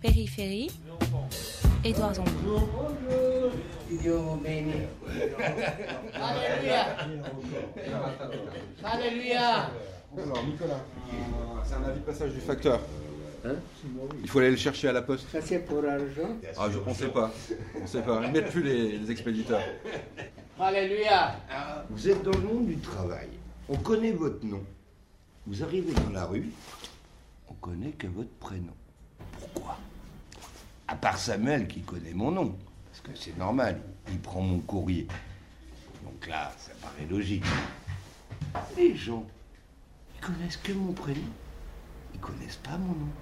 Périphérie, Édouard Zambon. Alléluia. Alléluia. Alors Nicolas, c'est un avis de passage du facteur. Il faut aller le chercher à la poste. Ça c'est pour l'argent. Ah, je ne sais pas. On sait pas. Ils mettent plus les, les expéditeurs. Alléluia. Vous êtes dans le monde du travail. On connaît votre nom. Vous arrivez dans la rue, on connaît que votre prénom. Pourquoi? À part Samuel qui connaît mon nom. Parce que c'est normal, il prend mon courrier. Donc là, ça paraît logique. Les gens, ils connaissent que mon prénom. Ils connaissent pas mon nom.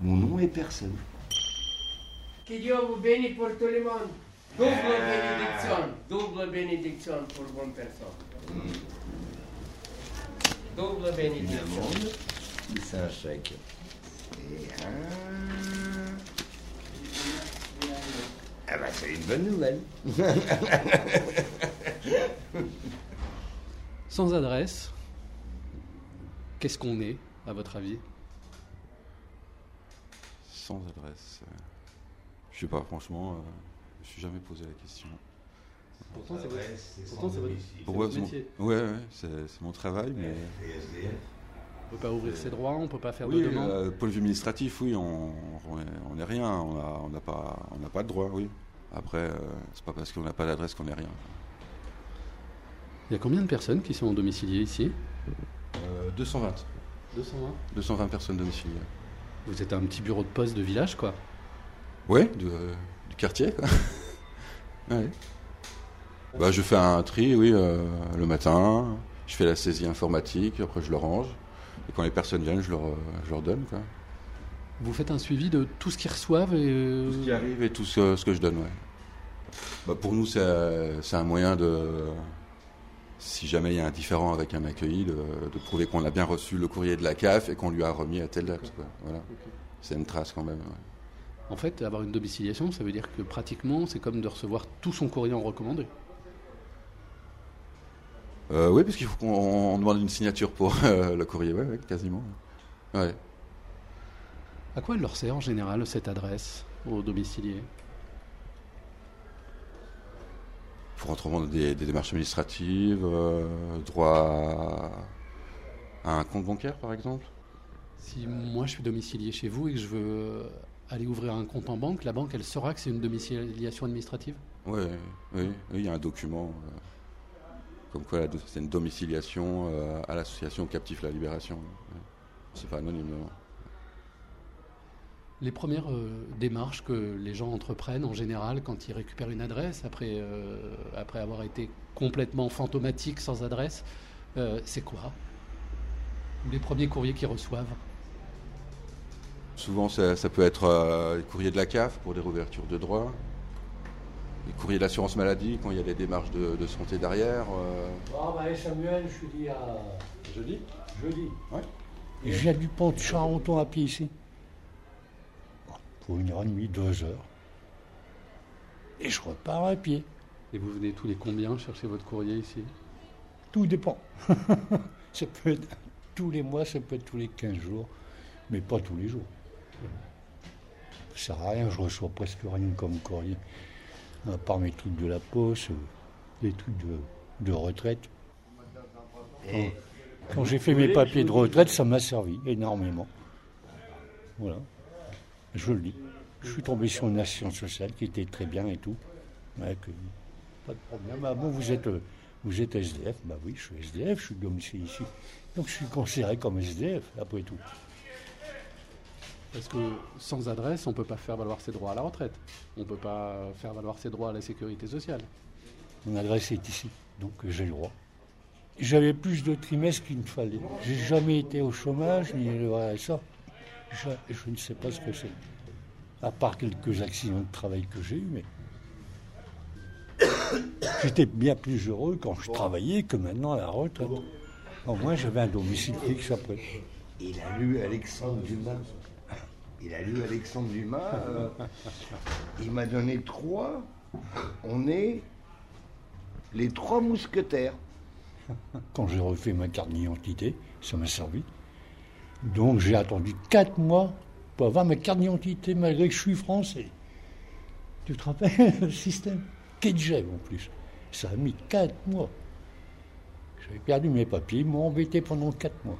Mon nom est personne. Que Dieu vous bénisse pour tout le monde. Double bénédiction. Double bénédiction pour bonne personne. Double bénédiction. C'est un chèque. Et un... Ah bah c'est une bonne nouvelle. Sans adresse, qu'est-ce qu'on est, à votre avis? Sans adresse. euh, Je sais pas, franchement, euh, je me suis jamais posé la question. Pourtant, c'est votre, Ouais, votre c'est mon- métier. Ouais, ouais, c'est c'est mon travail, mais. On peut pas ouvrir ses droits, on peut pas faire Oui, de demande. euh, point de vue administratif, oui, on on est- rien, on n'a on pas, on pas de droit, oui. Après, euh, c'est pas parce qu'on n'a pas d'adresse qu'on n'est rien. Il y a combien de personnes qui sont domiciliées ici? Euh, 220. 220. 220 personnes domiciliées. Vous êtes un petit bureau de poste de village, quoi. Du, euh, du quartier, quoi. Ouais. Bah, je fais un tri, oui, euh, le matin. Je fais la saisie informatique, après je le range. Et quand les personnes viennent, je leur, euh, je leur donne, quoi. Vous faites un suivi de tout ce qu'ils reçoivent et... euh, Tout ce qui arrive et tout ce, ce que je donne, ouais. Bah, pour nous, c'est c'est un moyen de, si jamais il y a un différent avec un accueilli, de, de prouver qu'on a bien reçu le courrier de la CAF et qu'on lui a remis à telle date. Voilà. C'est une trace quand même. ouais. En fait, avoir une domiciliation, ça veut dire que pratiquement, c'est comme de recevoir tout son courrier en recommandé. Euh, oui, parce qu'il faut qu'on on demande une signature pour euh, le courrier, ouais, ouais, quasiment. Ouais. À quoi elle leur sert en général, cette adresse au domicilié? Pour autrement des, des démarches administratives, euh, droit à un compte bancaire, par exemple? Si moi je suis domicilié chez vous et que je veux aller ouvrir un compte en banque, la banque, elle saura que c'est une domiciliation administrative? Oui, oui, oui, il y a un document comme quoi c'est une domiciliation euh, à l'association Captif la Libération. C'est pas anonyme, non. Les premières euh, démarches que les gens entreprennent en général quand ils récupèrent une adresse, après, euh, après avoir été complètement fantomatique sans adresse, c'est quoi? Les premiers courriers qu'ils reçoivent? Souvent, ça, ça peut être les courriers de la CAF pour des réouvertures de droits, les courriers de l'assurance maladie quand il y a des démarches de, de santé derrière. euh. Ah bah Samuel, je suis dit à Jeudi jeudi. Ouais. Et je viens du pont de Charenton à pied ici. Pour une heure et demie, deux heures. Et je repars à pied. Et vous venez tous les combien chercher votre courrier ici? Tout dépend. ça peut être tous les mois, ça peut être tous les 15 jours, mais pas tous les jours. Ça sert à rien, je reçois presque rien comme courrier. À part mes trucs de la poste, euh, des trucs de, de retraite. Quand, quand j'ai fait mes papiers de retraite, ça m'a servi énormément. Voilà. Je le dis. Je suis tombé sur une assistance sociale qui était très bien et tout. Ouais, que- pas de problème. Ah bon, vous êtes, euh, vous êtes SDF Bah oui, je suis SDF, je suis domicilié ici. Donc je suis considéré comme SDF, après tout. Parce que sans adresse, on ne peut pas faire valoir ses droits à la retraite. On ne peut pas faire valoir ses droits à la sécurité sociale. Mon adresse est ici, donc j'ai le droit. J'avais plus de trimestres qu'il ne fallait. J'ai jamais été au chômage, ni le RSA. Je, je ne sais pas ce que c'est. À part quelques accidents de travail que j'ai eus, mais. J'étais bien plus heureux quand je travaillais que maintenant à la retraite. Au moins, j'avais un domicile fixe après. Il a lu Alexandre Dumas. Il a lu Alexandre Dumas. euh, il m'a donné trois. On est les trois mousquetaires. Quand j'ai refait ma carte d'identité, ça m'a servi. Donc j'ai attendu 4 mois pour avoir ma carte d'identité malgré que je suis français. Tu te rappelles le système? Kedjev en plus. Ça a mis 4 mois. J'avais perdu mes papiers, ils m'ont embêté pendant 4 mois.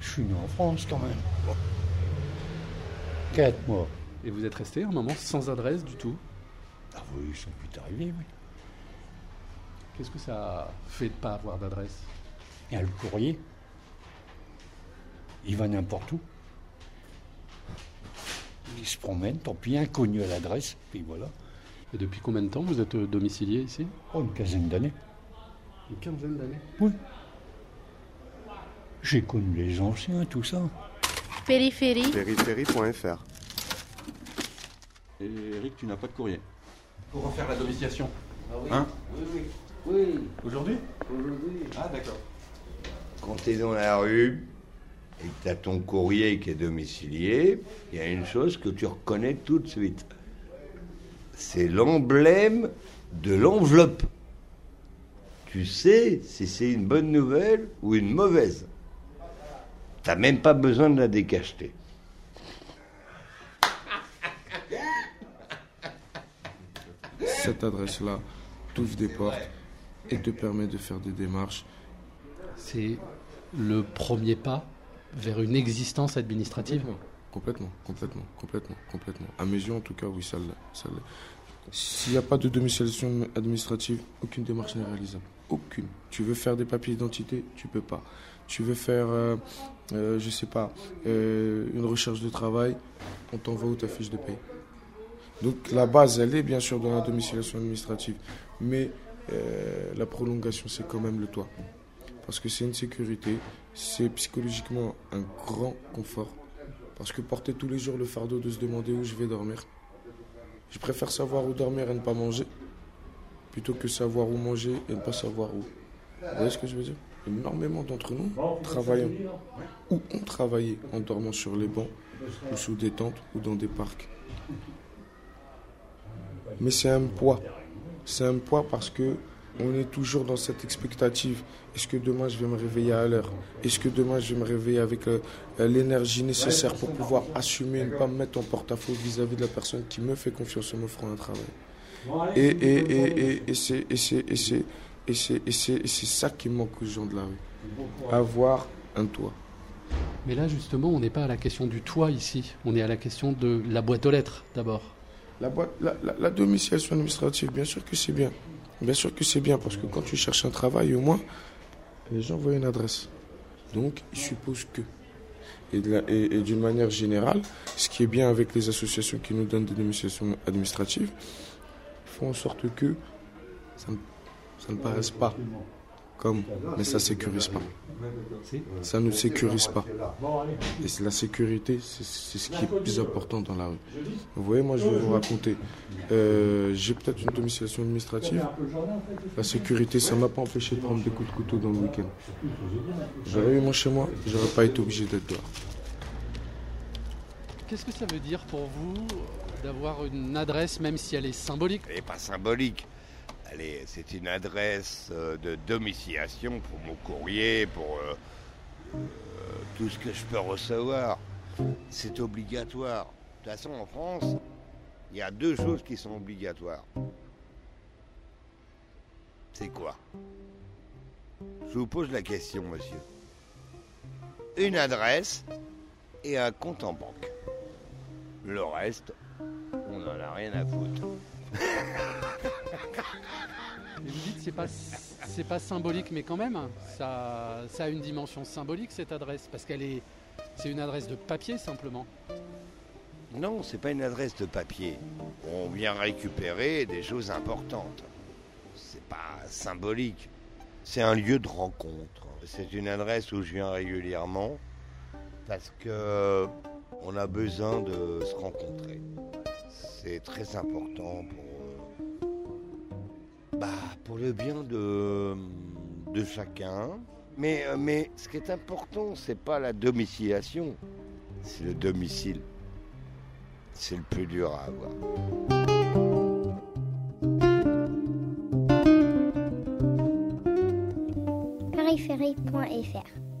Je suis né en France quand même. 4 mois. Et vous êtes resté un moment sans adresse du tout Ah oui, ça peut arriver, oui. Qu'est-ce que ça fait de ne pas avoir d'adresse? Il y a le courrier. Il va n'importe où. Il se promène, tant pis, inconnu à l'adresse, puis voilà. Et depuis combien de temps vous êtes domicilié ici? Oh, une quinzaine d'années. Une quinzaine d'années? Oui. J'ai connu les anciens, tout ça. Périphérie. Périphérie.fr. Et Eric, tu n'as pas de courrier. Pour refaire la domiciliation. Ah oui. Hein oui, oui. Oui, Aujourd'hui? Aujourd'hui. Ah, d'accord. Quand tu es dans la rue et que tu as ton courrier qui est domicilié, il y a une chose que tu reconnais tout de suite. C'est l'emblème de l'enveloppe. Tu sais si c'est une bonne nouvelle ou une mauvaise. T'as même pas besoin de la décacheter. Cette adresse-là t'ouvre des portes et te permet de faire des démarches. C'est le premier pas vers une existence administrative? Complètement, complètement, complètement, complètement. À mes yeux, en tout cas, oui, ça l'est. S'il n'y a pas de domiciliation administrative, aucune démarche n'est réalisable. Aucune. Tu veux faire des papiers d'identité, tu peux pas. Tu veux faire, euh, euh, je sais pas, euh, une recherche de travail, on t'envoie où ta fiche de paye. Donc la base, elle est bien sûr dans la domiciliation administrative. Mais euh, la prolongation, c'est quand même le toit. Parce que c'est une sécurité, c'est psychologiquement un grand confort. Parce que porter tous les jours le fardeau de se demander où je vais dormir, je préfère savoir où dormir et ne pas manger, plutôt que savoir où manger et ne pas savoir où. Vous voyez ce que je veux dire? Énormément d'entre nous travaillons ou ont travaillé en dormant sur les bancs, ou sous des tentes, ou dans des parcs. Mais c'est un poids. C'est un poids parce que on est toujours dans cette expectative. Est-ce que demain je vais me réveiller à l'heure? Est-ce que demain je vais me réveiller avec euh, l'énergie nécessaire pour pouvoir assumer et ne pas me mettre en porte-à-faux vis-à-vis de la personne qui me fait confiance en m'offrant un travail? Et, et, et, et, et c'est et c'est- et c'est- et c'est- et c'est- et c'est ça qui manque aux gens de la rue. Avoir un toit. Mais là, justement, on n'est pas à la question du toit ici. On est à la question de la boîte aux lettres, d'abord. La, boîte, la, la, la domiciliation administrative, bien sûr que c'est bien. Bien sûr que c'est bien, parce que quand tu cherches un travail, au moins, les gens voient une adresse. Donc, ils supposent que. Et- et d'une manière générale, ce qui est bien avec les associations qui nous donnent des domiciliations administratives, font en sorte que ça ne, ça ne paraisse pas comme, mais ça sécurise pas. Ça ne sécurise pas. Et c'est la sécurité, c'est ce qui est le plus important dans la rue. Vous voyez, moi je vais vous raconter. Euh, J'ai peut-être une domiciliation administrative. La sécurité, ça m'a pas empêché de prendre des coups de couteau dans le week-end. J'aurais eu mon chez moi, j'aurais pas été obligé d'être dehors. Qu'est-ce que ça veut dire pour vous d'avoir une adresse, même si elle est symbolique Elle n'est pas symbolique. C'est une adresse euh, de domiciliation pour mon courrier, pour euh, euh, tout ce que je peux recevoir. C'est obligatoire. De toute façon, en France, il y a deux choses qui sont obligatoires. C'est quoi? Je vous pose la question, monsieur. Une adresse et un compte en banque. Le reste, n'en a rien à foutre. Et Vous dites c'est pas c'est pas symbolique, mais quand même, ça, ça a une dimension symbolique cette adresse, parce qu'elle est c'est une adresse de papier simplement. Non, c'est pas une adresse de papier. On vient récupérer des choses importantes. C'est pas symbolique. C'est un lieu de rencontre. C'est une adresse où je viens régulièrement parce que on a besoin de se rencontrer. C'est très important pour euh, bah, pour le bien de de chacun. Mais euh, mais ce qui est important, c'est pas la domiciliation, c'est le domicile. C'est le plus dur à avoir. périphérie.fr